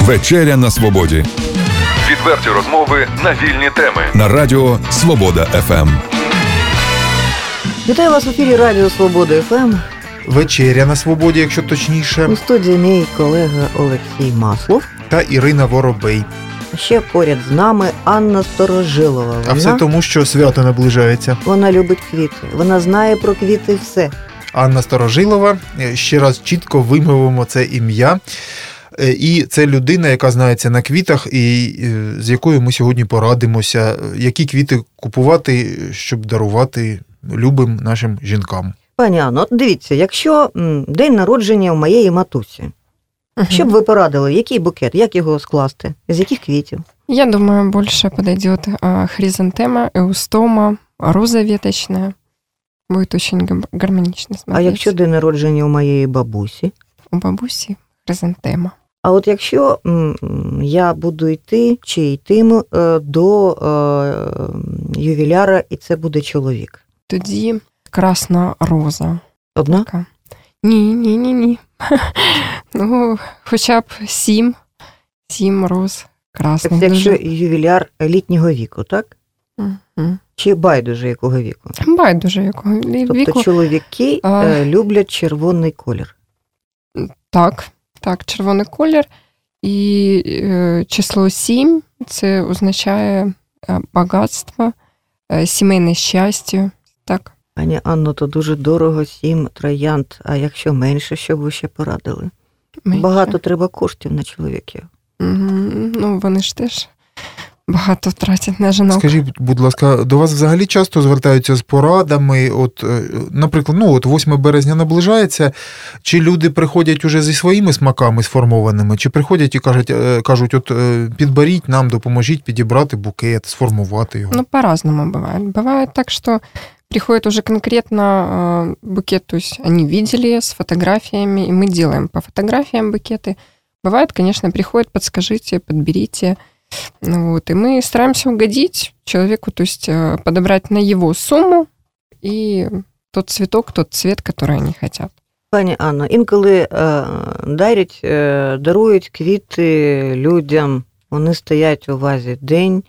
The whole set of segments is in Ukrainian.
Вечеря на свободі. Відверті розмови на вільні теми. На радіо Свобода ФМ. Вітаю вас в ефірі Радіо Свобода ФМ. Вечеря на свободі, якщо точніше, У студії мій колега Олексій Маслов. та Ірина Воробей. Ще поряд з нами Анна Сторожилова. А все тому, що свято наближається. вона любить квіти. Вона знає про квіти все. Анна Старожилова. Е, Ще раз чітко вимовимо це ім'я. Е, І це людина, яка знається на квітах, і е, з якою ми сьогодні порадимося, е, які квіти купувати, щоб дарувати любим нашим жінкам. Пані Анно, от дивіться, якщо день народження у моєї матусі, що б ви порадили, який букет, як його скласти, з яких квітів? Я думаю, больше подойдет хризантема, эустома, роза веточная. Будет очень гармонично А якщо день народження у моєї бабусі? У бабуси хризантема. А от якщо я буду йти чи йтиму е, до е, ювіляра, і це буде чоловік. Тоді красна роза. Одна? Така. Ні, ні, ні, ні. ну, хоча б сім, сім роз красних. Тобто, якщо ювіляр літнього віку, так? Мгм. Чи байдуже якого віку? Байдуже якого Тобто віку. чоловіки А. е, люблять червоний колір. Так, так, червоний колір. І е, число 7 це означає е, багатство, е, сімейне щастя. Так. Пані Анно, то дуже дорого, сім троянд. А якщо менше, що б ви ще порадили? менше. Багато треба коштів на чоловіків. Угу. Ну, вони ж теж багато тратять на жінок. Скажіть, будь ласка, до вас взагалі часто звертаються з порадами? От, е, наприклад, ну от 8 березня наближається. Чи люди приходять уже зі своїми смаками сформованими, чи приходять і кажуть, е, кажуть, от е, підберіть нам, допоможіть підібрати букет, сформувати його. Ну, по-разному бывает. Бывает так, что приходит уже конкретно э, букет, то есть они видели с фотографиями, и мы делаем по фотографиям букеты. Бывает, конечно, приходит, подскажите, подберите. Ну Вот, и мы стараемся угодить человеку, то есть э, подобрать на его сумму и тот цветок, тот цвет, который они хотят. Пані Анно, інколи е, дарять, е, дарують квіти людям, вони стоять у вазі день,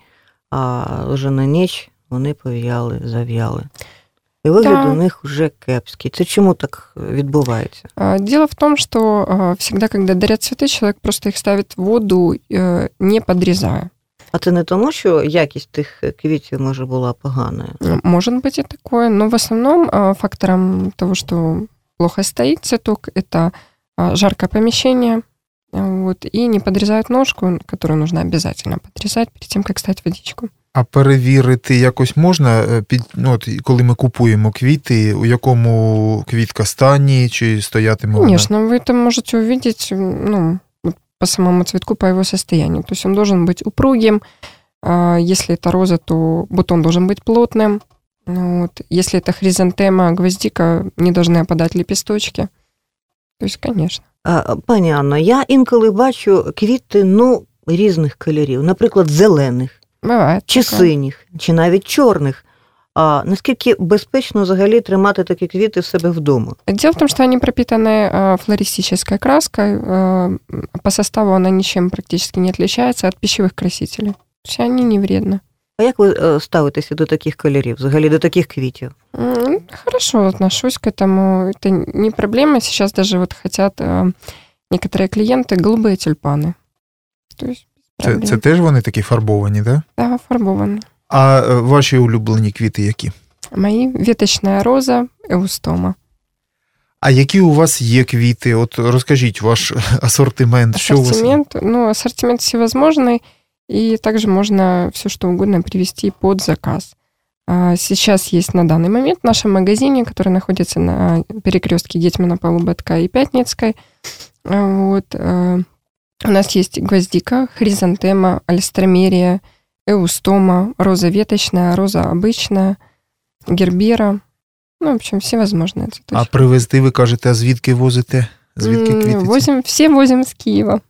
а вже на ніч вони пов'яли, зав'яли. І вигляд Так. у них вже кепський. Це чому так відбувається? А, Дело в том, что а, всегда, когда дарят цветы, человек просто их ставит в воду, э, не подрезая. А це не тому, що якість тих квітів може була поганою. Может быть и такое, но в основном а, фактором того, что плохо стоит цветок, это а, жаркое помещение, а, вот, и не подрезают ножку, которую нужно обязательно подрезать перед тем, как стать водичку. А перевірити якось можна, е, під, ну, от, коли ми купуємо квіти, у якому квітка стані, чи стоятиме вона? Конечно, вы это можете увидеть ну, вот по самому цветку, по его состоянию. То есть он должен быть упругим. а, Если это роза, то бутон должен быть плотным. Ну Вот. Если это хризантема, гвоздика, не должны опадать лепесточки. То есть, конечно. А, пані Анно, я інколи бачу квіти ну, різних кольорів, наприклад, зелених, Бывает. чи такое. синіх, чи навіть чорних. А наскільки безпечно взагалі тримати такі квіти в себе вдома? Дело в том, что они пропитаны а, флористической краской. а, По составу она ничем практически не отличается от пищевых красителей. То есть они не вредны. А як ви е, ставитеся до таких кольорів, взагалі до таких квітів? М, Хорошо отношусь к этому. Это не проблема. Сейчас даже вот хотят э, некоторые клиенты голубые тюльпаны. То есть без Це, проблем. це теж вони такі фарбовані, так? Да? Да, фарбованные. А е, ваші улюблені квіти які? Мои веточная роза, эустома. А які у вас є квіти? От розкажіть ваш асортимент, що у вас є? Ассортимент, ну, ассортимент всевозможный, и также можно все что угодно привести под заказ. А, Сейчас есть на данный момент в нашем магазине, который находится на перекрестке Гетьмана Полуботка и Пятницкой. А, Вот, э, у нас есть гвоздика, хризантема, альстромерия, эустома, роза веточная, роза обычная, гербера. Ну, в общем, всевозможные А цветочки. привезти, ви кажете, а звідки возите? Звідки М, квіти? ці? Возим, все возим с Киева.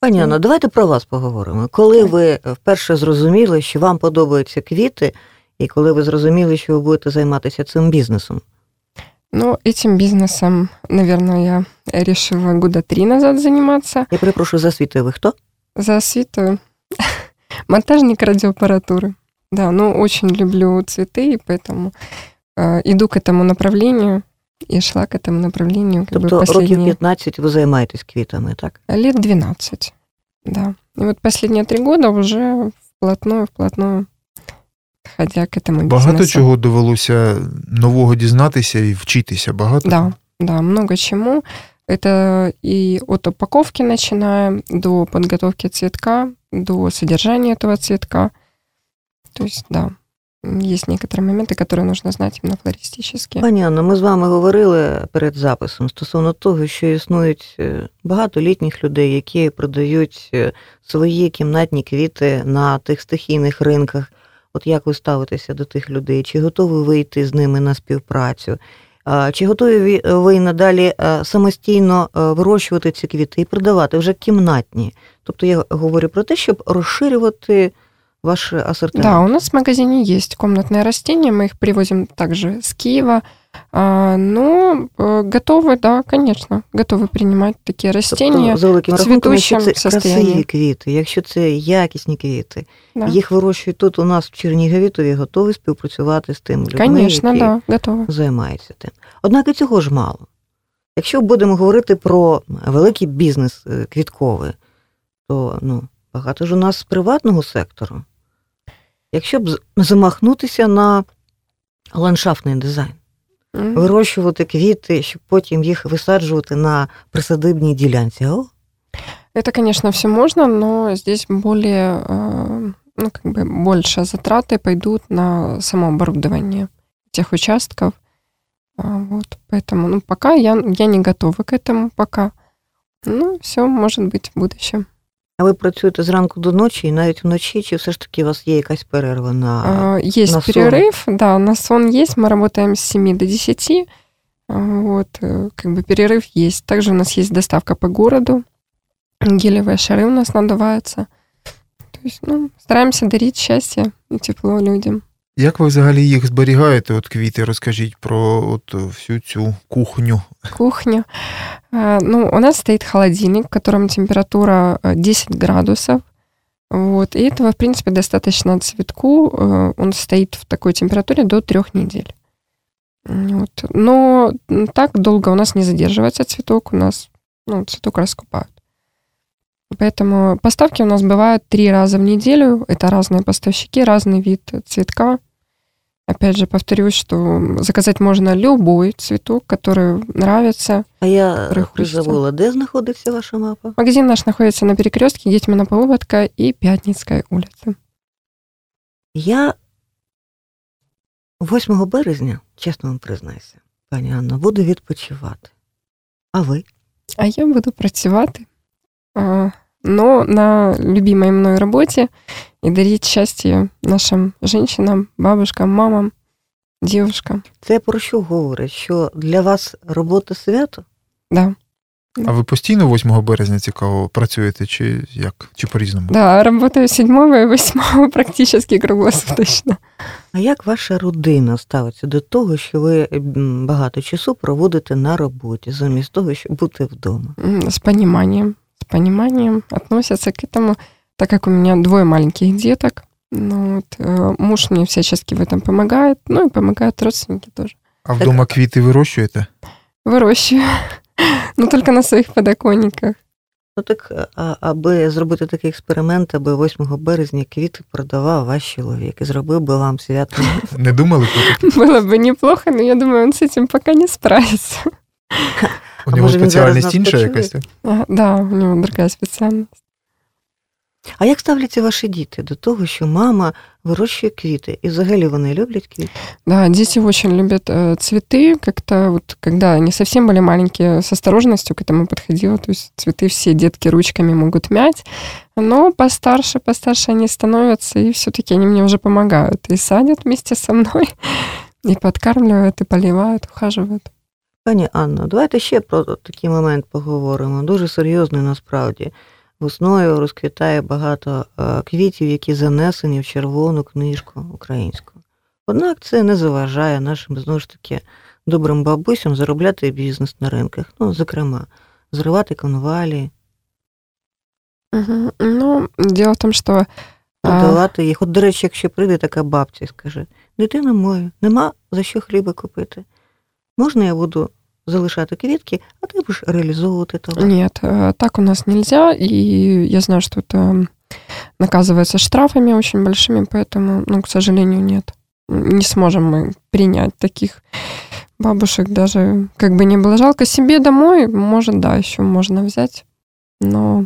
Пані Анно, давайте про вас поговоримо. Коли ви вперше зрозуміли, що вам подобаються квіти, і коли ви зрозуміли, що ви будете займатися цим бізнесом? Ну, этим бизнесом, наверное, я решила года три назад заниматься. Я перепрошую за освітою, ви хто? За освиту монтажник радиоаппаратуры. Да, ну очень люблю цветы, и поэтому э, иду к этому направлению и шла к этому направлению как бы Тобто років последние 15 ви займаєтесь квітами, так? лет 12. Да. И вот последние три года уже вплотную, вплотную ходя к этому Багато бизнесу. чого довелося нового дізнатися і вчитися. Багато. Да, да, много чему. Это и от упаковки начиная, до подготовки цветка, до содержания этого цветка. То есть, да, есть некоторые моменты, которые нужно знать именно флористические. Пані Анно, ми з вами говорили перед записом стосовно того, що існують е, багато літніх людей, які продають е, свої кімнатні квіти на тих стихійних ринках. От як ви ставитеся до тих людей? Чи готові ви йти з ними на співпрацю? Чи готові ви- ви надалі е, самостійно е, вирощувати ці квіти і продавати вже кімнатні? Тобто я говорю про те, щоб розширювати ваш асортимент. Да, у нас в магазине есть комнатные растения, мы их привозим также с Киева. А, но э, готовы, да, конечно, готовы принимать такие растения. Тобто, за великим в рахунком, якщо це цвітущому состоянні. красиві квіти, якщо це якісні квіти, Да. їх вирощують тут у нас в Чернігові, то ви готові співпрацювати з тими людьми, Конечно, які да, готовы. займаються тим. Однак і цього ж мало. Якщо будемо говорити про великий бізнес е, квітковий, то ну, багато ж у нас з приватного сектору. Якщо б з- замахнутися на ландшафтний дизайн, М. вирощувати квіти, щоб потім їх висаджувати на присадибній ділянці. О, Это, конечно, все можно, но здесь более, э, ну, как бы больше затраты пойдут на само оборудование тех участков. А, Вот, поэтому, ну, пока я, я не готова к этому, пока. Ну, все может быть в будущем. А ви працюєте зранку до ночі і навіть вночі, чи все ж таки у вас є якась перерва на А, Есть на сон. перерыв, да, на сон есть, мы работаем с 7 до 10, А, вот, э, как бы перерыв есть. Также у нас есть доставка по городу, гелевые шары у нас надуваются. То есть, ну, стараемся дарить счастье и тепло людям. Як ви взагалі їх зберігаєте? От квіти, розкажіть про от всю цю кухню. Кухня. А, Ну, у нас стоит холодильник, в котором температура э, 10 градусов. Вот, и этого, в принципе, достаточно цветку. Э, Он стоит в такой температуре до трех недель. М, Вот. Но м, так долго у нас не задерживается цветок. У нас ну, цветок раскупают. Поэтому поставки у нас бывают три раза в неделю. Это разные поставщики, разный вид цветка. Опять же, повторюсь, что заказать можно любой цветок, который нравится. а я забула, де знаходиться ваша мапа? Магазин наш находится на перекрестке Гетьмана Полуботка и Пятницкой улицы. Я 8 березня, чесно вам признаюся, пані Анна, буду відпочивати. А ви? А я буду працювати, но на любимой мной работе и дарить счастье нашим женщинам, бабушкам, мамам, девушкам. Це про що говорить? Що для вас робота свято? Да, А ви постійно 8 березня цікаво працюєте, чи як? Чи по-різному? да, работаю 7 и 8 практически круглосуточно. А як ваша родина ставиться до того, що ви багато часу проводите на роботі, замість того, щоб бути вдома? М, С пониманием, с пониманием относятся к этому, так как у меня двое маленьких деток. Ну, вот, э, муж мне всячески в этом помогает, ну и помогают родственники тоже. А вдома квіти вирощуєте? Выращиваю, но только на своих подоконниках. Ну так, а, аби зробити такий експеримент, аби 8 березня квіти продавав ваш чоловік і зробив би вам свято. Не думали про таке? Было бы неплохо, но я думаю, он с этим пока не справится. У А нього може, він зараз спеціальність нас інша почує? якась? А, Да, у него другая специальность. А як ставляться ваші діти до того, що мама вирощує квіти? І взагалі вони люблять квіти? Да, дети очень любят э, цветы. Как-то вот, когда они совсем были маленькие, с осторожностью к этому подходила. То есть цветы все детки ручками могут мять. Но постарше, постарше они становятся, и все-таки они мне уже помогают. И садят вместе со мной, и подкармливают, и поливают, ухаживают. Пані Анно, давайте ще про такий момент поговоримо. Дуже серйозний насправді. Весною розквітає багато е, квітів, які занесені в червону книжку українську. Однак це не заважає нашим знову ж таки добрим бабусям заробляти бізнес на ринках. Ну, зокрема, зривати конвалі, Мгм. Ну, дело в том, что а, Подавати їх. От, до речі, якщо прийде така бабця і скаже: дитина моя, нема за що хліба купити. Можна я буду залишати квітки, а ти будеш реалізовувати товар? Нет, так у нас нельзя, и я знаю, что это наказывается штрафами очень большими, поэтому, ну, к сожалению, нет. Не сможем мы принять таких бабушек даже, как бы не было жалко себе домой, может, да, еще можно взять, но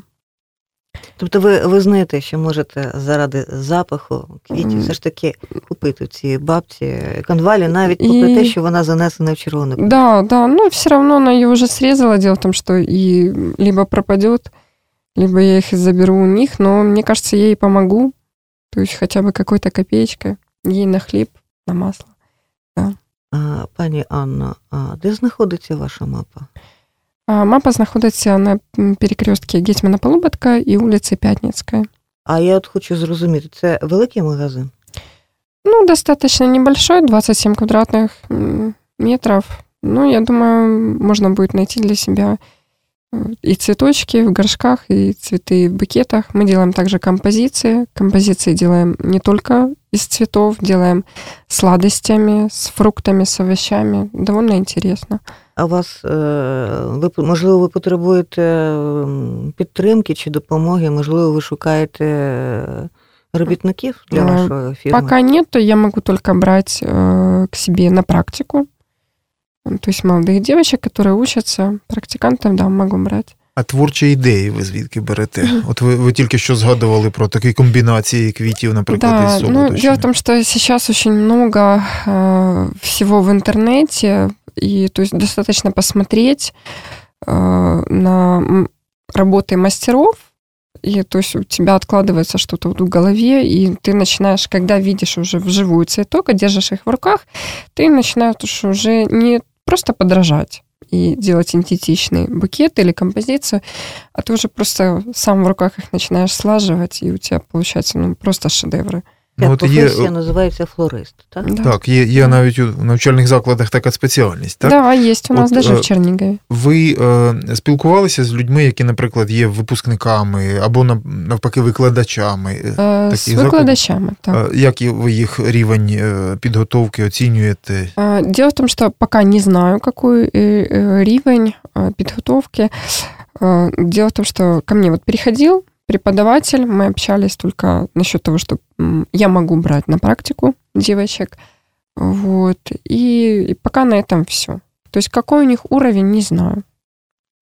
Тобто ви, ви знаєте, що можете заради запаху квітів все ж таки купити в цій бабці конвалі, навіть попри І- те, що вона занесена в червону. да, да, но все равно она ее уже срезала. Дело в том, что и либо пропадет, либо я их заберу у них, но мне кажется, я ей помогу, то есть хотя бы какой-то копеечкой ей на хлеб, на масло. Да. А, пані Анно, а де знаходиться ваша мапа? Мапа знаходиться на перекрестке Гетьмана Полуботка і вулиці П'ятницької. А я от хочу зрозуміти, це великий магазин? Ну, достаточно небольшой, 27 квадратных метров. Ну, я думаю, можно будет найти для себя и цветочки в горшках, и цветы в букетах. Мы делаем также композиции. Композиции делаем не только из цветов, делаем сладостями, с фруктами, с овощами. Довольно интересно. А вас, е, ви, можливо, ви потребуєте м, підтримки чи допомоги, можливо, ви шукаєте е, робітників для Е, вашої фірми? Пока нет, то я могу только брать э, к себе на практику. То есть молодых девочек, которые учатся, практикантов, да, могу брать. А творчі ідеї ви звідки берете? От ви, ви тільки що згадували про такі комбінації квітів, наприклад, Да, із ну, солодощами. дело в том, что сейчас очень много э, всего в интернете, и то есть достаточно посмотреть э, на м, работы мастеров, и то есть у тебя откладывается что-то вот в голове, и ты начинаешь, когда видишь уже вживую цветок, и держишь их в руках, ты начинаешь уже не просто подражать и делать идентичный букет или композицию, а ты уже просто сам в руках их начинаешь слаживать, и у тебя получается ну, просто шедевры. Ця Ну, от є, професія називається флорист, так? Да. Так, є, є навіть у навчальних закладах така спеціальність. Так? Да, есть у нас Вот, даже э, в Чернигове. Ви е, спілкувалися з людьми, які, наприклад, є випускниками або нав- навпаки викладачами. Е, Э, с такие заклади? выкладачами, так. е, Як і ви їх рівень е, підготовки оцінюєте? А, Дело в том, что пока не знаю, какой э, э, ривень э, подготовки. Э, Дело в том, что ко мне вот приходил преподаватель, мы общались только насчет того, что м, я могу брать на практику девочек. Вот. И, и пока на этом все. То есть какой у них уровень, не знаю.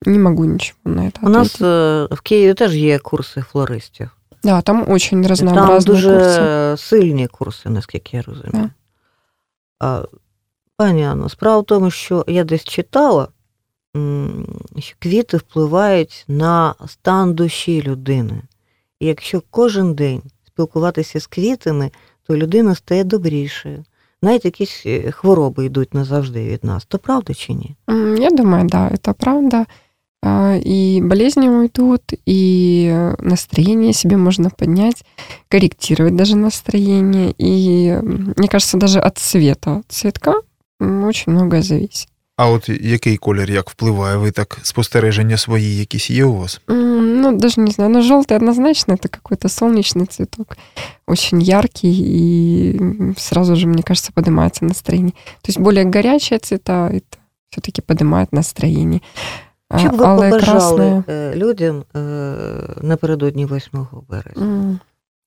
Не могу ничего на это У нас ответить. е, в Києві теж є курси флористів. Да, там очень Там разнообразные дуже курсы. сильні курси, наскільки я розумію. Да. А, пані Анно, справа в тому, що я десь читала, м, що квіти впливають на стан душі людини. І якщо кожен день спілкуватися з квітами, то людина стає добрішою. Навіть якісь е, хвороби йдуть назавжди від нас. То правда чи ні? Я думаю, да, это правда. И болезни уйдут, и э, настроение себе можно поднять, корректировать даже настроение. И мне кажется, даже от цвета цветка очень многое зависит. А от який колір як впливає? Ви так спостереження свої якісь є у вас? М, Ну, даже не знаю, но желтый однозначно это какой-то солнечный цветок, очень яркий, и м, сразу же, мне кажется, поднимается настроение. То есть более горячие цвета это все-таки поднимает настроение. А Що б ви алые, побажали красные. е, людям е, напередодні 8 березня? М,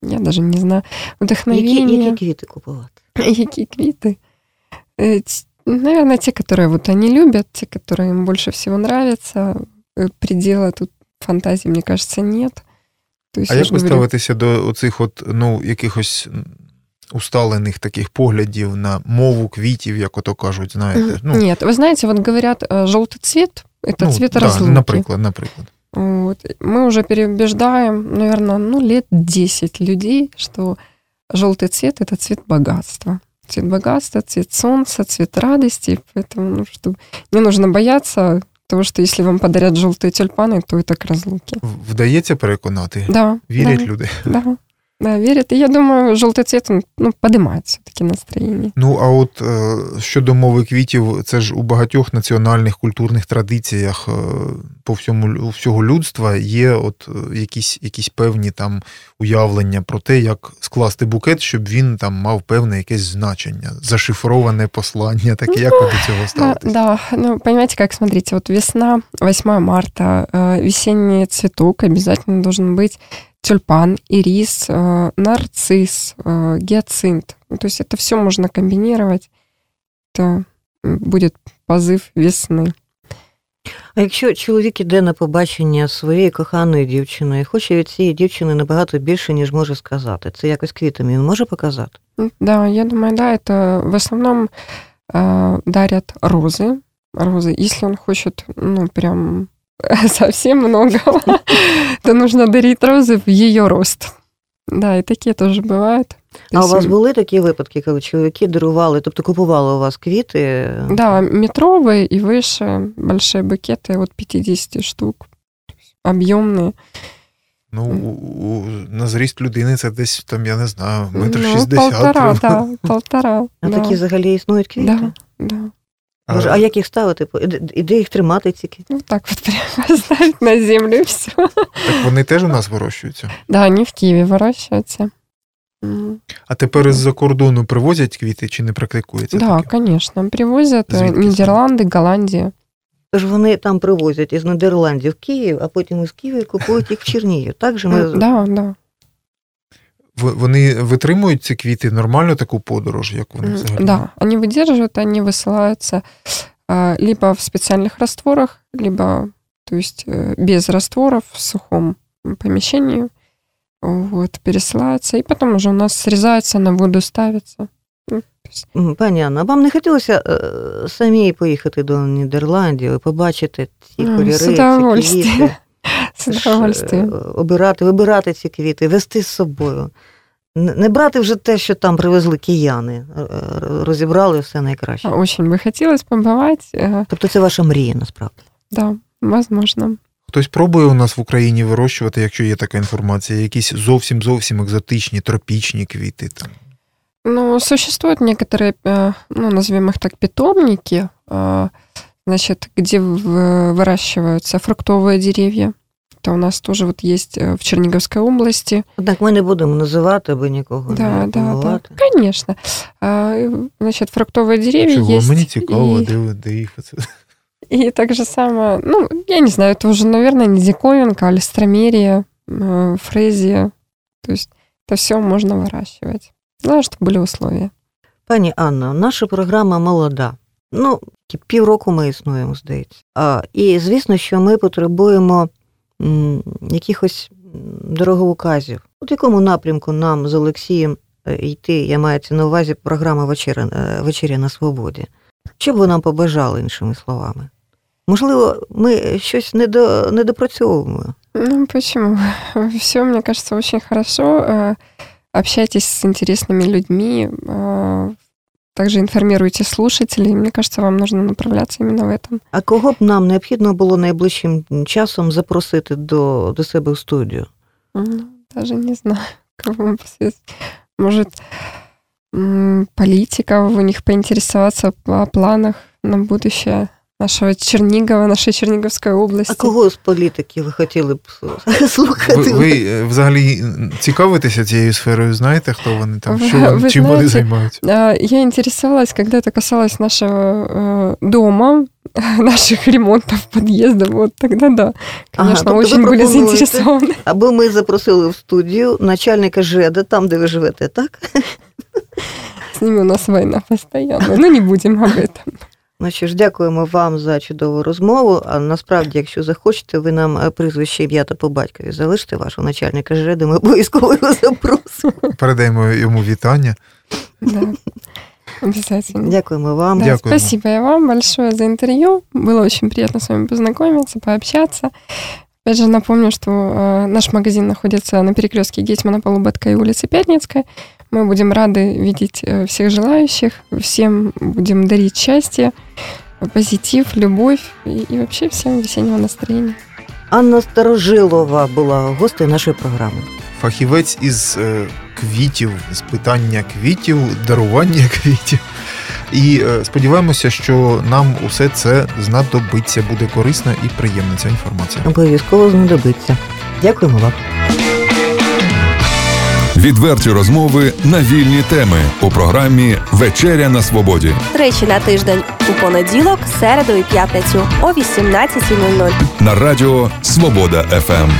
Я даже не знаю. Які, Вдохновение. які квіти купувати? Какие квиты? Э, ц- Наверное, те, которые вот они любят, те, которые им больше всего нравятся. Э, Предела тут фантазии, мне кажется, нет. То есть, А я як ж ви говорю, ставитеся до оцих от, ну, якихось м, усталених таких поглядів на мову квітів, як ото кажуть, знаєте? Ну, Нет, вы знаете, вот говорят, э, желтый цвет это ну, цвет да, разлуки. Наприклад, наприклад. Вот. Мы уже переубеждаем, наверное, ну, лет 10 людей, что желтый цвет это цвет богатства. Цвет богатства, цвет солнца, цвет радости. Поэтому ну, что, не нужно бояться того, что если вам подарят желтые тюльпаны, то это к разлуке. В- Вдається переконати? Да. Вірять да, люди? Да. да, верят. И я думаю, желтый цвет, он ну, поднимает все-таки настроение. Ну, а от е, щодо мови квітів, це ж у багатьох національних культурних традиціях е, по всьому лю- у всього людства є от е, якісь, якісь певні там уявлення про те, як скласти букет, щоб він там мав певне якесь значення, зашифроване послання, таке як ви до цього А, ставитесь? да, ну, понимаете, как, смотрите, вот весна, 8 марта, э, весенний цветок обязательно должен быть тюльпан, ирис, э, нарцисс, э, гиацинт. Ну, То есть это все можно комбинировать. Это м, будет позыв весны. А якщо чоловік іде на побачення своєї коханої дівчини і хоче від цієї дівчини набагато більше, ніж може сказати, це якось квітами він може показати? М, Да, я думаю, да, это в основном э, дарят розы. Розы. Если он хочет, ну, прям совсем много, то нужно дарить розы в ее рост. Да, и такие тоже бывают. То А у есть, вас були такі випадки, коли чоловіки дарували, тобто купували у вас квіти? Да, метровые и выше, большие букеты от 50 штук, объемные. Ну, у, у, на зріст людини це десь там, я не знаю, метр ну, шістдесят. полтора, да, полтора. А да. такі взагалі існують квіти? Да, да. Боже, а як їх ставити? І де- І де їх тримати ці квіти? Вот так вот прямо ставить на землю и все. Так вони теж у нас вирощуються. Да, они в Киеве выращиваются. М. А тепер із-за кордону привозять квіти чи не практикується? Да, таке? конечно. Привозят э, Звідки Нидерланды, Голландия. Тож вони там привозять із Нідерландів в Київ, а потім із Києва купують їх в Чернігів. Так же ми М, Да, да. В- Вони витримують ці квіти нормально таку подорож, як вони М, взагалі? Да, они выдерживают, они высылаются а, либо в специальных растворах, либо, то есть, э, без растворов в сухом помещении. Вот, пересылаются, и потом уже у нас срезается, на воду ставится. Ну, то есть, М, Пані Анна, а вам не хотілося е, самі поїхати до Нідерландів і побачити ці М, кольори, з ці удовольствием. квіти, обирати, вибирати ці квіти, вести з собою. Н- Не брати вже те, що там привезли кияни, е, е, розібрали все найкраще. Очень бы хотелось побывать. э, Тобто це ваша мрія насправді. Да, возможно. Хтось пробує у нас в Україні вирощувати, якщо є така інформація, якісь зовсім зовсім екзотичні, тропічні квіти. Там. Ну, существуют некоторые, э, ну, назовем их так, питомники, э, значит, где в- выращиваются фруктовые деревья. Это у нас тоже вот есть э, в Черниговской области. Однак ми не будемо називати, аби нікого Да, не да, да. помилувати. Конечно. А, Значит, фруктовые деревья Чого? есть. Мені цікаво, и, де, ви- де їх оце. и так же самое, ну, я не знаю, это уже, наверное, не диковинка, а листромерия, э, фрезия. То есть это все можно выращивать. Главное, чтобы были условия. Пані Анна, наша програма молода. Ну, тільки півроку ми існуємо, здається. А, і звісно, що ми потребуємо м, якихось м, дороговуказів. От в якому напрямку нам з Олексієм е, йти, я маю це на увазі програма вечеря, е, вечеря на свободі. Що б ви нам побажали, іншими словами? Можливо, ми щось недо, недопрацьовуємо. Ну, почему? Все, мне кажется, очень хорошо. Э, Общайтесь с интересными людьми, э, также информируйте слушателей. Мені кажется, вам нужно направляться именно в этом. А кого б нам необхідно було найближчим часом запросити до, до себе в студію? Ну, даже не знаю, кого вам посоветовать. Может, м, у них поінтересуватися о планах на будущее нашего Чернигова, нашей Черниговской области. А кого з політиків ви хотіли б слухати? Ви, ви е, взагалі цікавитеся цією сферою, знаєте, хто вони там, Ви- що вони, ви чим вони знаєте, займаються? А, Я интересовалась, когда это касалось нашего э, дома, наших ремонтов подъезда, вот тогда да. Ага, Конечно, тобто ви очень были пропонуєте? заинтересованы. Аби ми запросили в студію начальника ЖЕДа, там, де ви живете, так? С ними у нас война постоянно, но не будем об этом. Ну що ж, дякуємо вам за чудову розмову. А насправді, якщо захочете, ви нам е, прізвище ім'я та по батькові залиште вашого начальника жреди, ми обов'язково його запросимо. Передаємо йому вітання. Да, обязательно. Дякуємо вам. Да, Дякуємо. спасибо вам большое за интервью. Было очень приятно с вами познакомиться, пообщаться. Опять же напомню, что э, наш магазин находится на перекрестке Гетьмана Полуботка и улицы Пятницкой. Мы будем рады видеть э, всех желающих, всем будем дарить счастье, позитив, любовь и, и вообще всем весеннего настроения. Анна Старожилова була гостею нашої програми. фахівець із е, квітів, з питання квітів, дарування квітів. І е, сподіваємося, що нам усе це знадобиться, буде корисна і приємна ця інформація. Обов'язково знадобиться. Дякуємо вам. Відверті розмови на вільні теми у програмі Вечеря на свободі Тричі на тиждень у понеділок, середу і п'ятницю о 18.00. на радіо Свобода ФМ.